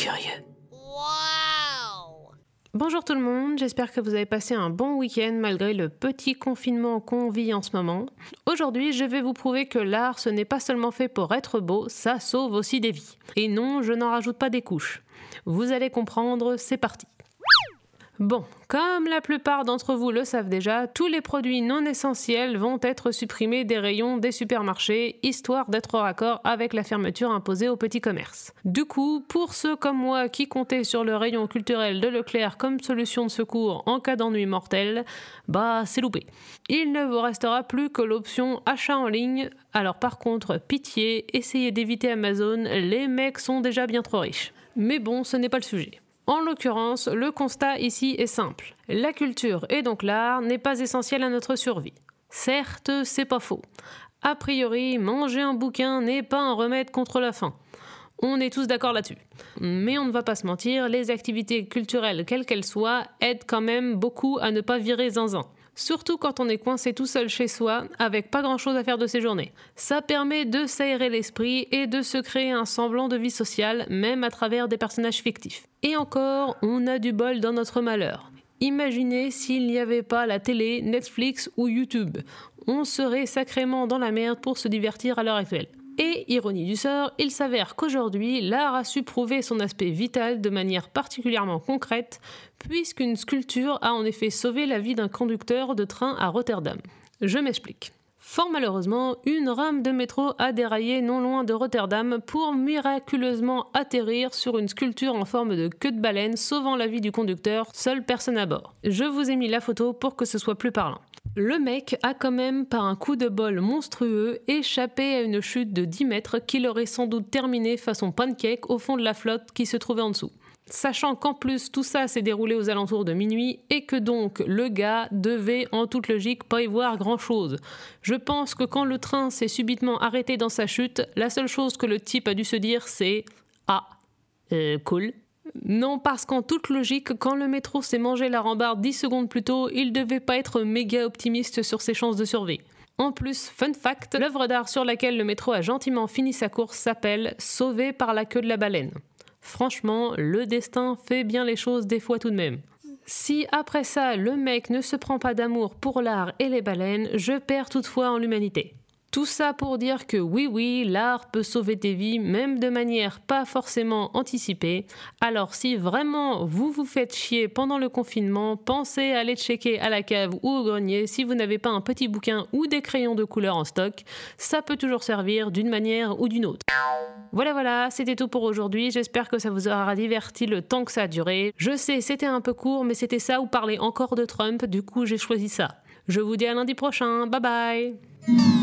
curieux. Bonjour tout le monde, j'espère que vous avez passé un bon week-end malgré le petit confinement qu'on vit en ce moment. Aujourd'hui, je vais vous prouver que l'art, ce n'est pas seulement fait pour être beau, ça sauve aussi des vies. Et non, je n'en rajoute pas des couches. Vous allez comprendre, c'est parti. Bon, comme la plupart d'entre vous le savent déjà, tous les produits non essentiels vont être supprimés des rayons des supermarchés, histoire d'être au raccord avec la fermeture imposée aux petits commerces. Du coup, pour ceux comme moi qui comptaient sur le rayon culturel de Leclerc comme solution de secours en cas d'ennui mortel, bah c'est loupé. Il ne vous restera plus que l'option achat en ligne. Alors par contre, pitié, essayez d'éviter Amazon, les mecs sont déjà bien trop riches. Mais bon, ce n'est pas le sujet. En l'occurrence, le constat ici est simple. La culture et donc l'art n'est pas essentiel à notre survie. Certes, c'est pas faux. A priori, manger un bouquin n'est pas un remède contre la faim. On est tous d'accord là-dessus. Mais on ne va pas se mentir, les activités culturelles, quelles qu'elles soient, aident quand même beaucoup à ne pas virer zinzin surtout quand on est coincé tout seul chez soi avec pas grand chose à faire de ses journées. Ça permet de s'aérer l'esprit et de se créer un semblant de vie sociale, même à travers des personnages fictifs. Et encore, on a du bol dans notre malheur. Imaginez s'il n'y avait pas la télé, Netflix ou YouTube. On serait sacrément dans la merde pour se divertir à l'heure actuelle. Et, ironie du sort, il s'avère qu'aujourd'hui, l'art a su prouver son aspect vital de manière particulièrement concrète, puisqu'une sculpture a en effet sauvé la vie d'un conducteur de train à Rotterdam. Je m'explique. Fort malheureusement, une rame de métro a déraillé non loin de Rotterdam pour miraculeusement atterrir sur une sculpture en forme de queue de baleine, sauvant la vie du conducteur, seule personne à bord. Je vous ai mis la photo pour que ce soit plus parlant. Le mec a quand même, par un coup de bol monstrueux, échappé à une chute de 10 mètres qu'il aurait sans doute terminé façon pancake au fond de la flotte qui se trouvait en dessous. Sachant qu'en plus tout ça s'est déroulé aux alentours de minuit et que donc le gars devait en toute logique pas y voir grand chose. Je pense que quand le train s'est subitement arrêté dans sa chute, la seule chose que le type a dû se dire c'est Ah, euh, cool. Non, parce qu'en toute logique, quand le métro s'est mangé la rambarde 10 secondes plus tôt, il devait pas être méga optimiste sur ses chances de survie. En plus, fun fact, l'œuvre d'art sur laquelle le métro a gentiment fini sa course s'appelle Sauvé par la queue de la baleine. Franchement, le destin fait bien les choses des fois tout de même. Si après ça, le mec ne se prend pas d'amour pour l'art et les baleines, je perds toutefois en l'humanité. Tout ça pour dire que oui, oui, l'art peut sauver des vies, même de manière pas forcément anticipée. Alors si vraiment vous vous faites chier pendant le confinement, pensez à aller checker à la cave ou au grenier si vous n'avez pas un petit bouquin ou des crayons de couleur en stock. Ça peut toujours servir d'une manière ou d'une autre. Voilà, voilà, c'était tout pour aujourd'hui. J'espère que ça vous aura diverti le temps que ça a duré. Je sais, c'était un peu court, mais c'était ça ou parler encore de Trump, du coup j'ai choisi ça. Je vous dis à lundi prochain. Bye bye